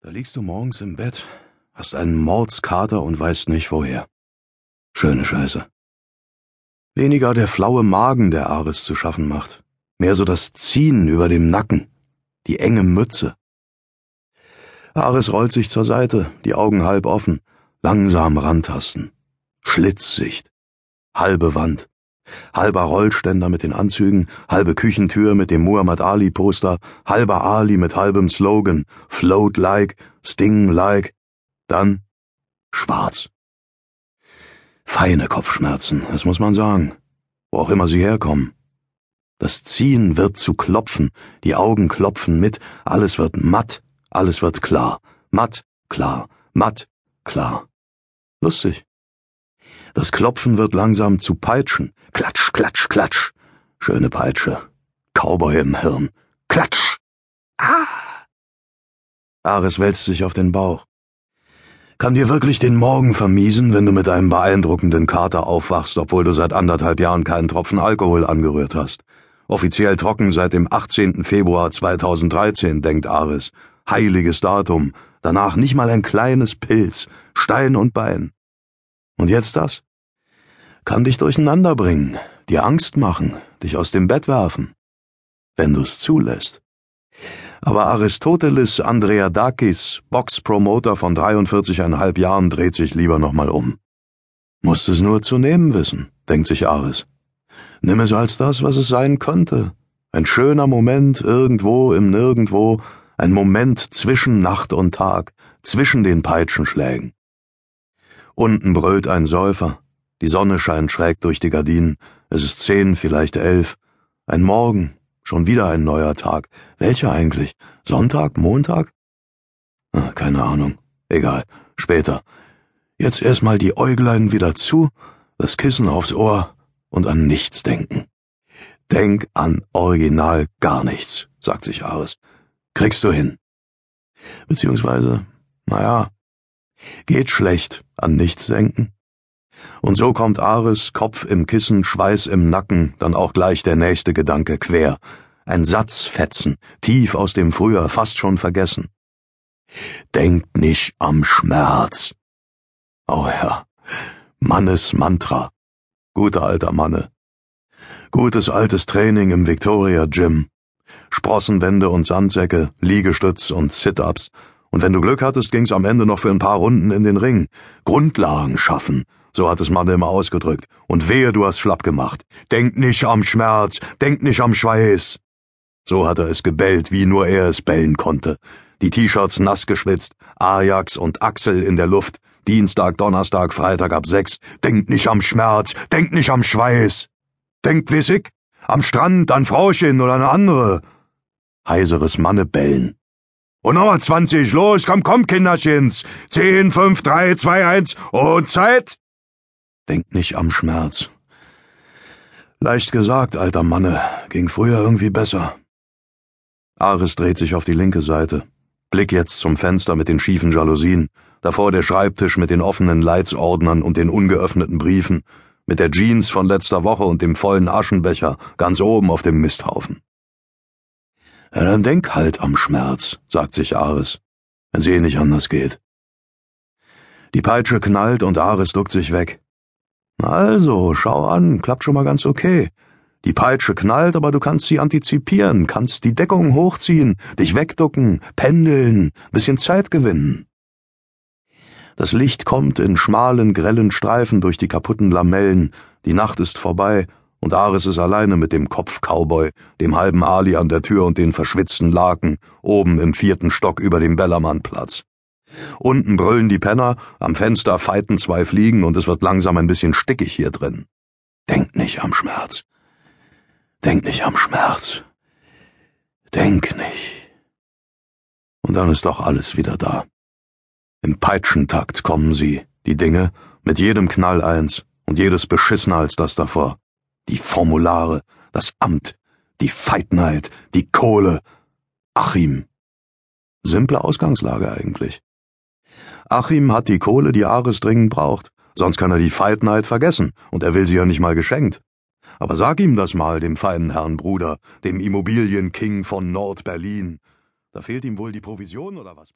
Da liegst du morgens im Bett, hast einen Mordskater und weißt nicht woher. Schöne Scheiße. Weniger der flaue Magen, der Ares zu schaffen macht, mehr so das Ziehen über dem Nacken, die enge Mütze. Ares rollt sich zur Seite, die Augen halb offen, langsam rantasten. Schlitzsicht. Halbe Wand. Halber Rollständer mit den Anzügen, halbe Küchentür mit dem Muhammad Ali Poster, halber Ali mit halbem Slogan, Float like, Sting like, dann schwarz. Feine Kopfschmerzen, das muss man sagen, wo auch immer sie herkommen. Das Ziehen wird zu klopfen, die Augen klopfen mit, alles wird matt, alles wird klar, matt, klar, matt, klar. Lustig. Das Klopfen wird langsam zu Peitschen. Klatsch, klatsch, klatsch. Schöne Peitsche. Cowboy im Hirn. Klatsch. Ah. Ares wälzt sich auf den Bauch. Kann dir wirklich den Morgen vermiesen, wenn du mit einem beeindruckenden Kater aufwachst, obwohl du seit anderthalb Jahren keinen Tropfen Alkohol angerührt hast. Offiziell trocken seit dem 18. Februar 2013, denkt Ares. Heiliges Datum. Danach nicht mal ein kleines Pilz. Stein und Bein. Und jetzt das? Kann dich durcheinander bringen, dir Angst machen, dich aus dem Bett werfen. Wenn du's zulässt. Aber Aristoteles Andreadakis, Boxpromoter von 43,5 Jahren, dreht sich lieber nochmal um. Musst es nur zu nehmen wissen, denkt sich Ares. Nimm es als das, was es sein könnte. Ein schöner Moment irgendwo im Nirgendwo, ein Moment zwischen Nacht und Tag, zwischen den Peitschenschlägen. Unten brüllt ein Säufer. Die Sonne scheint schräg durch die Gardinen. Es ist zehn, vielleicht elf. Ein Morgen. Schon wieder ein neuer Tag. Welcher eigentlich? Sonntag? Montag? Ach, keine Ahnung. Egal. Später. Jetzt erstmal die Äuglein wieder zu, das Kissen aufs Ohr und an nichts denken. Denk an original gar nichts, sagt sich Ares. Kriegst du hin. Beziehungsweise, naja, Geht schlecht, an nichts denken. Und so kommt Ares, Kopf im Kissen, Schweiß im Nacken, dann auch gleich der nächste Gedanke quer. Ein Satzfetzen, tief aus dem Frühjahr, fast schon vergessen. Denkt nicht am Schmerz. Oh ja, Mannes Mantra. Guter alter Manne. Gutes altes Training im Victoria Gym. Sprossenwände und Sandsäcke, Liegestütz und Sit-ups, und wenn du Glück hattest, ging's am Ende noch für ein paar Runden in den Ring. Grundlagen schaffen, so hat es Mann immer ausgedrückt. Und wehe, du hast schlapp gemacht. Denk nicht am Schmerz, denk nicht am Schweiß. So hat er es gebellt, wie nur er es bellen konnte. Die T-Shirts nass geschwitzt, Ajax und Axel in der Luft, Dienstag, Donnerstag, Freitag ab sechs. Denk nicht am Schmerz, denk nicht am Schweiß. Denk wissig, am Strand an Frauchen oder eine andere. Heiseres Mannebellen. Und nochmal 20, los, komm, komm, Kinderchens. 10, 5, 3, 2, 1 und Zeit. Denk nicht am Schmerz. Leicht gesagt, alter Manne, ging früher irgendwie besser. Ares dreht sich auf die linke Seite. Blick jetzt zum Fenster mit den schiefen Jalousien, davor der Schreibtisch mit den offenen Leitsordnern und den ungeöffneten Briefen, mit der Jeans von letzter Woche und dem vollen Aschenbecher ganz oben auf dem Misthaufen. Ja, dann denk halt am Schmerz, sagt sich Ares, wenn's eh nicht anders geht. Die Peitsche knallt und Ares duckt sich weg. Also, schau an, klappt schon mal ganz okay. Die Peitsche knallt, aber du kannst sie antizipieren, kannst die Deckung hochziehen, dich wegducken, pendeln, bisschen Zeit gewinnen. Das Licht kommt in schmalen, grellen Streifen durch die kaputten Lamellen, die Nacht ist vorbei und Ares ist alleine mit dem Kopf-Cowboy, dem halben Ali an der Tür und den verschwitzten Laken, oben im vierten Stock über dem Bellermannplatz. Unten brüllen die Penner, am Fenster feiten zwei Fliegen und es wird langsam ein bisschen stickig hier drin. Denk nicht am Schmerz. Denk nicht am Schmerz. Denk nicht. Und dann ist doch alles wieder da. Im Peitschentakt kommen sie, die Dinge, mit jedem Knall eins und jedes beschissener als das davor die Formulare, das Amt, die Feitneid, die Kohle. Achim. Simple Ausgangslage eigentlich. Achim hat die Kohle, die Ares dringend braucht, sonst kann er die Feitneid vergessen, und er will sie ja nicht mal geschenkt. Aber sag ihm das mal, dem feinen Herrn Bruder, dem Immobilienking von Nord-Berlin. Da fehlt ihm wohl die Provision oder was?